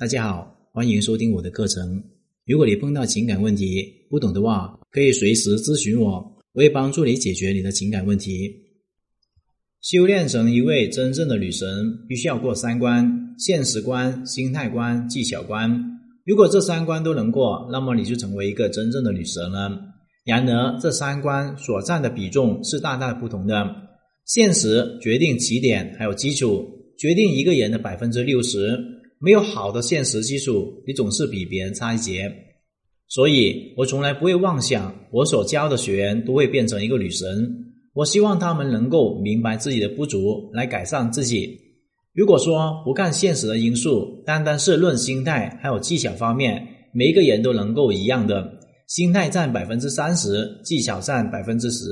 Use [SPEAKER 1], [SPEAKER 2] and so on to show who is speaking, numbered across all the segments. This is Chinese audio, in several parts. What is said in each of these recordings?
[SPEAKER 1] 大家好，欢迎收听我的课程。如果你碰到情感问题不懂的话，可以随时咨询我，我会帮助你解决你的情感问题。修炼成一位真正的女神，必须要过三关：现实关、心态关、技巧关。如果这三关都能过，那么你就成为一个真正的女神了。然而，这三关所占的比重是大大的不同的。现实决定起点，还有基础，决定一个人的百分之六十。没有好的现实基础，你总是比别人差一截。所以我从来不会妄想我所教的学员都会变成一个女神。我希望他们能够明白自己的不足，来改善自己。如果说不看现实的因素，单单是论心态还有技巧方面，每一个人都能够一样的。心态占百分之三十，技巧占百分之十。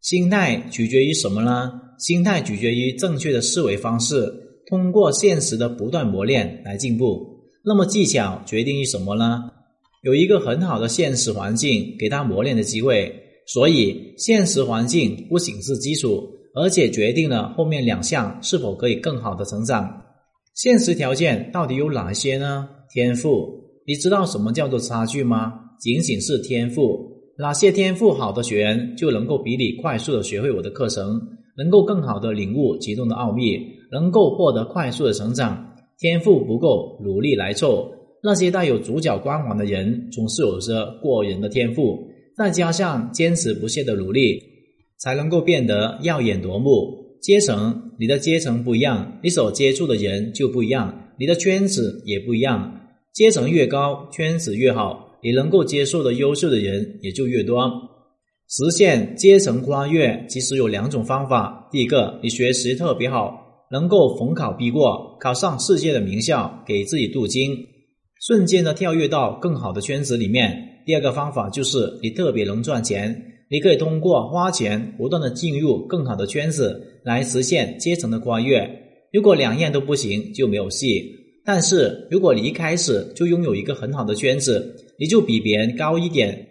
[SPEAKER 1] 心态取决于什么呢？心态取决于正确的思维方式，通过现实的不断磨练来进步。那么技巧决定于什么呢？有一个很好的现实环境，给他磨练的机会。所以，现实环境不仅是基础，而且决定了后面两项是否可以更好的成长。现实条件到底有哪些呢？天赋，你知道什么叫做差距吗？仅仅是天赋，哪些天赋好的学员就能够比你快速的学会我的课程，能够更好的领悟其中的奥秘，能够获得快速的成长。天赋不够，努力来凑。那些带有主角光环的人，总是有着过人的天赋，再加上坚持不懈的努力，才能够变得耀眼夺目。阶层，你的阶层不一样，你所接触的人就不一样，你的圈子也不一样。阶层越高，圈子越好。你能够接受的优秀的人也就越多。实现阶层跨越，其实有两种方法。第一个，你学习特别好，能够逢考必过，考上世界的名校，给自己镀金，瞬间的跳跃到更好的圈子里面。第二个方法就是你特别能赚钱，你可以通过花钱不断的进入更好的圈子，来实现阶层的跨越。如果两样都不行，就没有戏。但是如果你一开始就拥有一个很好的圈子，你就比别人高一点，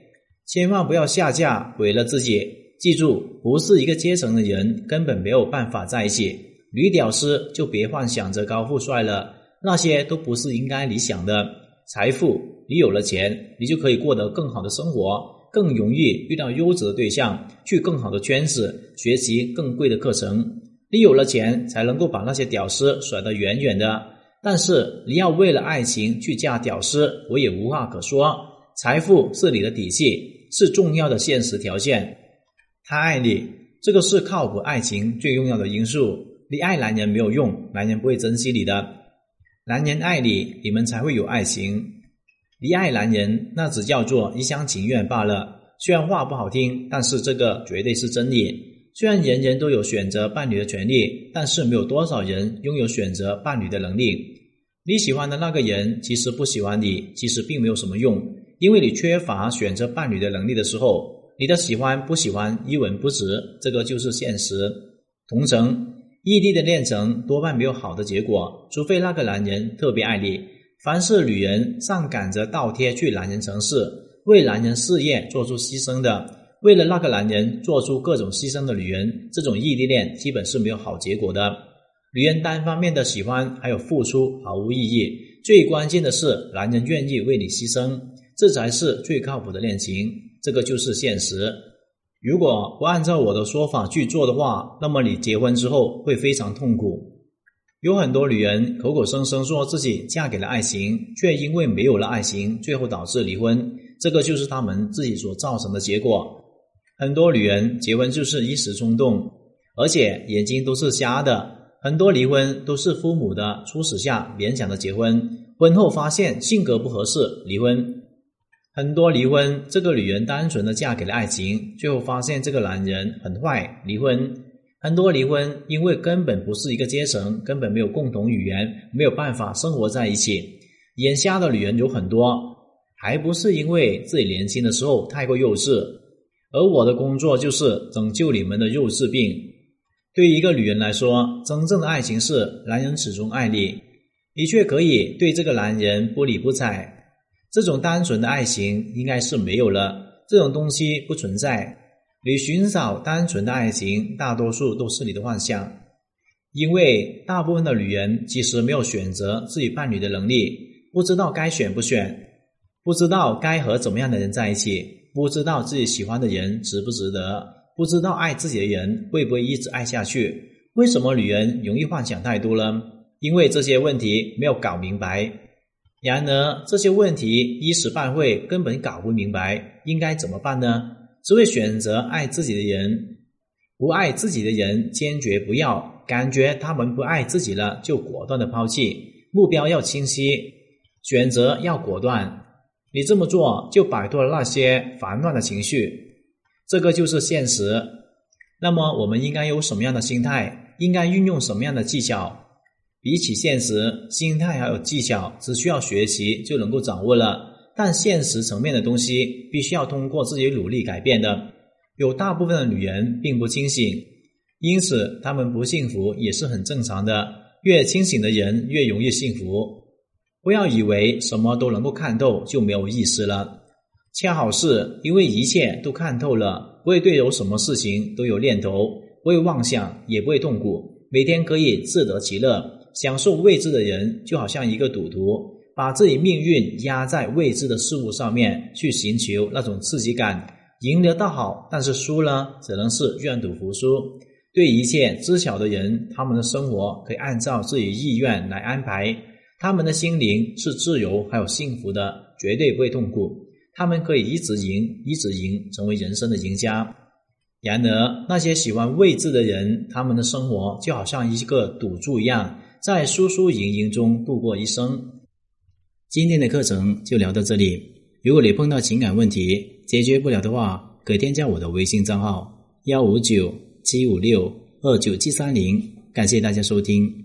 [SPEAKER 1] 千万不要下架毁了自己。记住，不是一个阶层的人根本没有办法在一起。女屌丝就别幻想着高富帅了，那些都不是应该你想的。财富，你有了钱，你就可以过得更好的生活，更容易遇到优质的对象，去更好的圈子学习更贵的课程。你有了钱，才能够把那些屌丝甩得远远的。但是你要为了爱情去嫁屌丝，我也无话可说。财富是你的底气，是重要的现实条件。他爱你，这个是靠谱爱情最重要的因素。你爱男人没有用，男人不会珍惜你的。男人爱你，你们才会有爱情。你爱男人，那只叫做一厢情愿罢了。虽然话不好听，但是这个绝对是真理。虽然人人都有选择伴侣的权利，但是没有多少人拥有选择伴侣的能力。你喜欢的那个人其实不喜欢你，其实并没有什么用，因为你缺乏选择伴侣的能力的时候，你的喜欢不喜欢一文不值，这个就是现实。同城异地的恋情多半没有好的结果，除非那个男人特别爱你。凡是女人上赶着倒贴去男人城市，为男人事业做出牺牲的。为了那个男人做出各种牺牲的女人，这种异地恋基本是没有好结果的。女人单方面的喜欢还有付出毫无意义，最关键的是男人愿意为你牺牲，这才是最靠谱的恋情。这个就是现实。如果不按照我的说法去做的话，那么你结婚之后会非常痛苦。有很多女人口口声声说自己嫁给了爱情，却因为没有了爱情，最后导致离婚。这个就是他们自己所造成的结果。很多女人结婚就是一时冲动，而且眼睛都是瞎的。很多离婚都是父母的促使下勉强的结婚，婚后发现性格不合适离婚。很多离婚，这个女人单纯的嫁给了爱情，最后发现这个男人很坏，离婚。很多离婚因为根本不是一个阶层，根本没有共同语言，没有办法生活在一起。眼瞎的女人有很多，还不是因为自己年轻的时候太过幼稚。而我的工作就是拯救你们的幼稚病。对于一个女人来说，真正的爱情是男人始终爱你，你却可以对这个男人不理不睬。这种单纯的爱情应该是没有了，这种东西不存在。你寻找单纯的爱情，大多数都是你的幻想。因为大部分的女人其实没有选择自己伴侣的能力，不知道该选不选，不知道该和怎么样的人在一起，不知道自己喜欢的人值不值得，不知道爱自己的人会不会一直爱下去。为什么女人容易幻想太多呢？因为这些问题没有搞明白。然而这些问题一时半会根本搞不明白，应该怎么办呢？只会选择爱自己的人，不爱自己的人坚决不要。感觉他们不爱自己了，就果断的抛弃。目标要清晰，选择要果断。你这么做就摆脱了那些烦乱的情绪。这个就是现实。那么我们应该有什么样的心态？应该运用什么样的技巧？比起现实，心态还有技巧，只需要学习就能够掌握了。但现实层面的东西，必须要通过自己努力改变的。有大部分的女人并不清醒。因此，她们不幸福也是很正常的。越清醒的人越容易幸福。不要以为什么都能够看透就没有意思了，恰好是因为一切都看透了，不会对有什么事情都有念头，不会妄想，也不会痛苦，每天可以自得其乐，享受未知的人，就好像一个赌徒，把自己命运压在未知的事物上面去寻求那种刺激感，赢得倒好，但是输了只能是愿赌服输。对一切知晓的人，他们的生活可以按照自己意愿来安排，他们的心灵是自由还有幸福的，绝对不会痛苦。他们可以一直赢，一直赢，成为人生的赢家。然而，那些喜欢未知的人，他们的生活就好像一个赌注一样，在输输赢赢中度过一生。今天的课程就聊到这里。如果你碰到情感问题解决不了的话，可添加我的微信账号幺五九。七五六二九七三零，感谢大家收听。